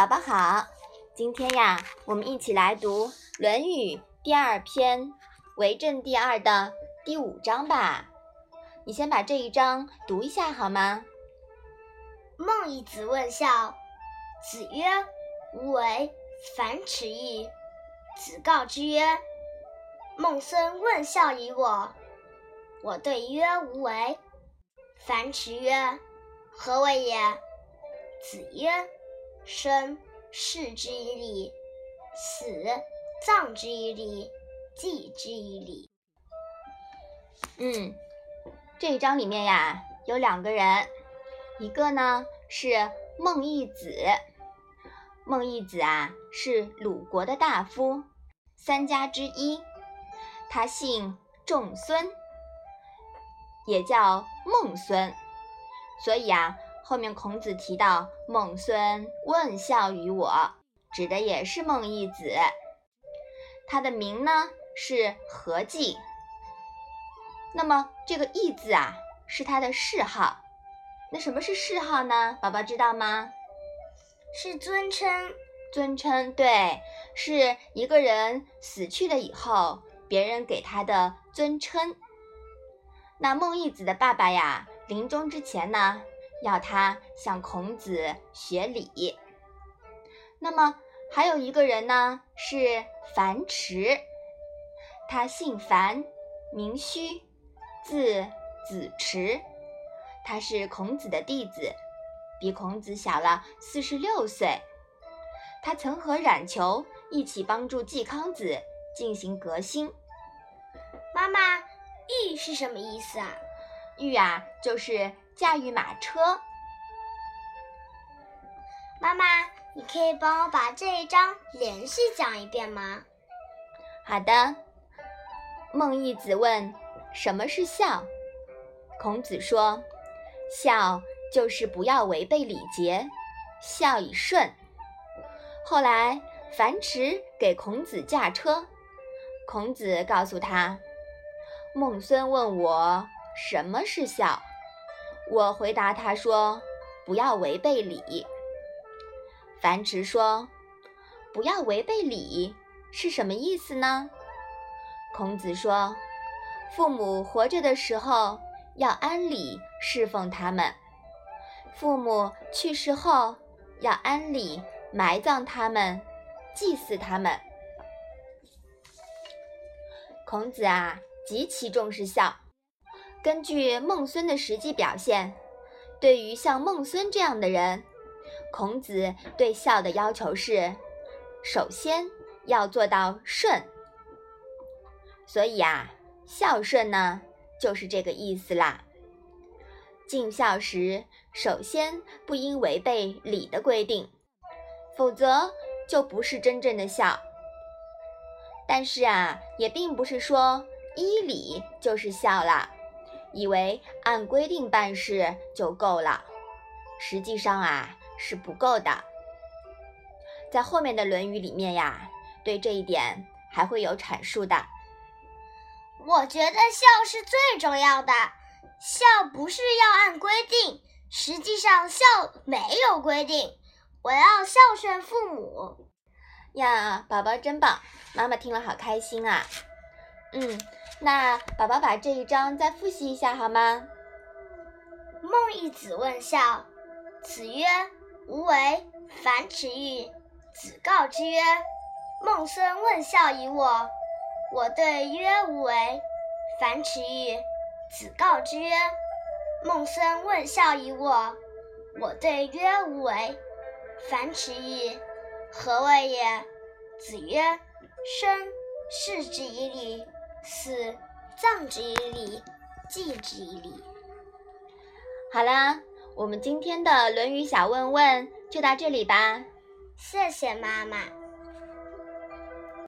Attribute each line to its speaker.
Speaker 1: 宝宝好，今天呀，我们一起来读《论语》第二篇《为政第二》的第五章吧。你先把这一章读一下好吗？
Speaker 2: 孟懿子问孝，子曰：“无为，樊迟矣。”子告之曰：“孟孙问孝于我，我对曰：无为。”樊迟曰：“何为也？”子曰。生，视之以礼；死，葬之以礼；祭之以礼。
Speaker 1: 嗯，这一章里面呀，有两个人，一个呢是孟懿子。孟懿子啊，是鲁国的大夫，三家之一。他姓仲孙，也叫孟孙，所以啊。后面孔子提到孟孙问孝于我，指的也是孟懿子。他的名呢是何忌。那么这个义字啊是他的谥号。那什么是谥号呢？宝宝知道吗？
Speaker 2: 是尊称。
Speaker 1: 尊称对，是一个人死去了以后，别人给他的尊称。那孟懿子的爸爸呀，临终之前呢？要他向孔子学礼。那么还有一个人呢，是樊迟，他姓樊，名须，字子迟，他是孔子的弟子，比孔子小了四十六岁。他曾和冉求一起帮助季康子进行革新。
Speaker 2: 妈妈，御是什么意思啊？
Speaker 1: 御啊，就是。驾驭马车，
Speaker 2: 妈妈，你可以帮我把这一章连续讲一遍吗？
Speaker 1: 好的。孟懿子问：“什么是孝？”孔子说：“孝就是不要违背礼节，孝以顺。”后来樊迟给孔子驾车，孔子告诉他：“孟孙问我什么是孝。”我回答他说：“不要违背礼。”樊迟说：“不要违背礼是什么意思呢？”孔子说：“父母活着的时候要安礼侍奉他们，父母去世后要安礼埋葬他们，祭祀他们。”孔子啊，极其重视孝。根据孟孙的实际表现，对于像孟孙这样的人，孔子对孝的要求是：首先要做到顺。所以啊，孝顺呢，就是这个意思啦。尽孝时，首先不应违背礼的规定，否则就不是真正的孝。但是啊，也并不是说依礼就是孝了。以为按规定办事就够了，实际上啊是不够的。在后面的《论语》里面呀，对这一点还会有阐述的。
Speaker 2: 我觉得孝是最重要的，孝不是要按规定，实际上孝没有规定。我要孝顺父母。
Speaker 1: 呀，宝宝真棒，妈妈听了好开心啊。嗯。那宝宝把这一章再复习一下好吗？
Speaker 2: 孟懿子问孝，子曰：“无为。”樊迟欲。子告之曰：“孟孙问孝于我，我对曰：无为。”樊迟欲。子告之曰：“孟孙问孝于我，我对曰：无为。”樊迟欲。何谓也？子曰：“生，视之以礼。”四葬之以礼，祭之以礼。
Speaker 1: 好啦，我们今天的《论语》小问问就到这里吧。
Speaker 2: 谢谢妈妈。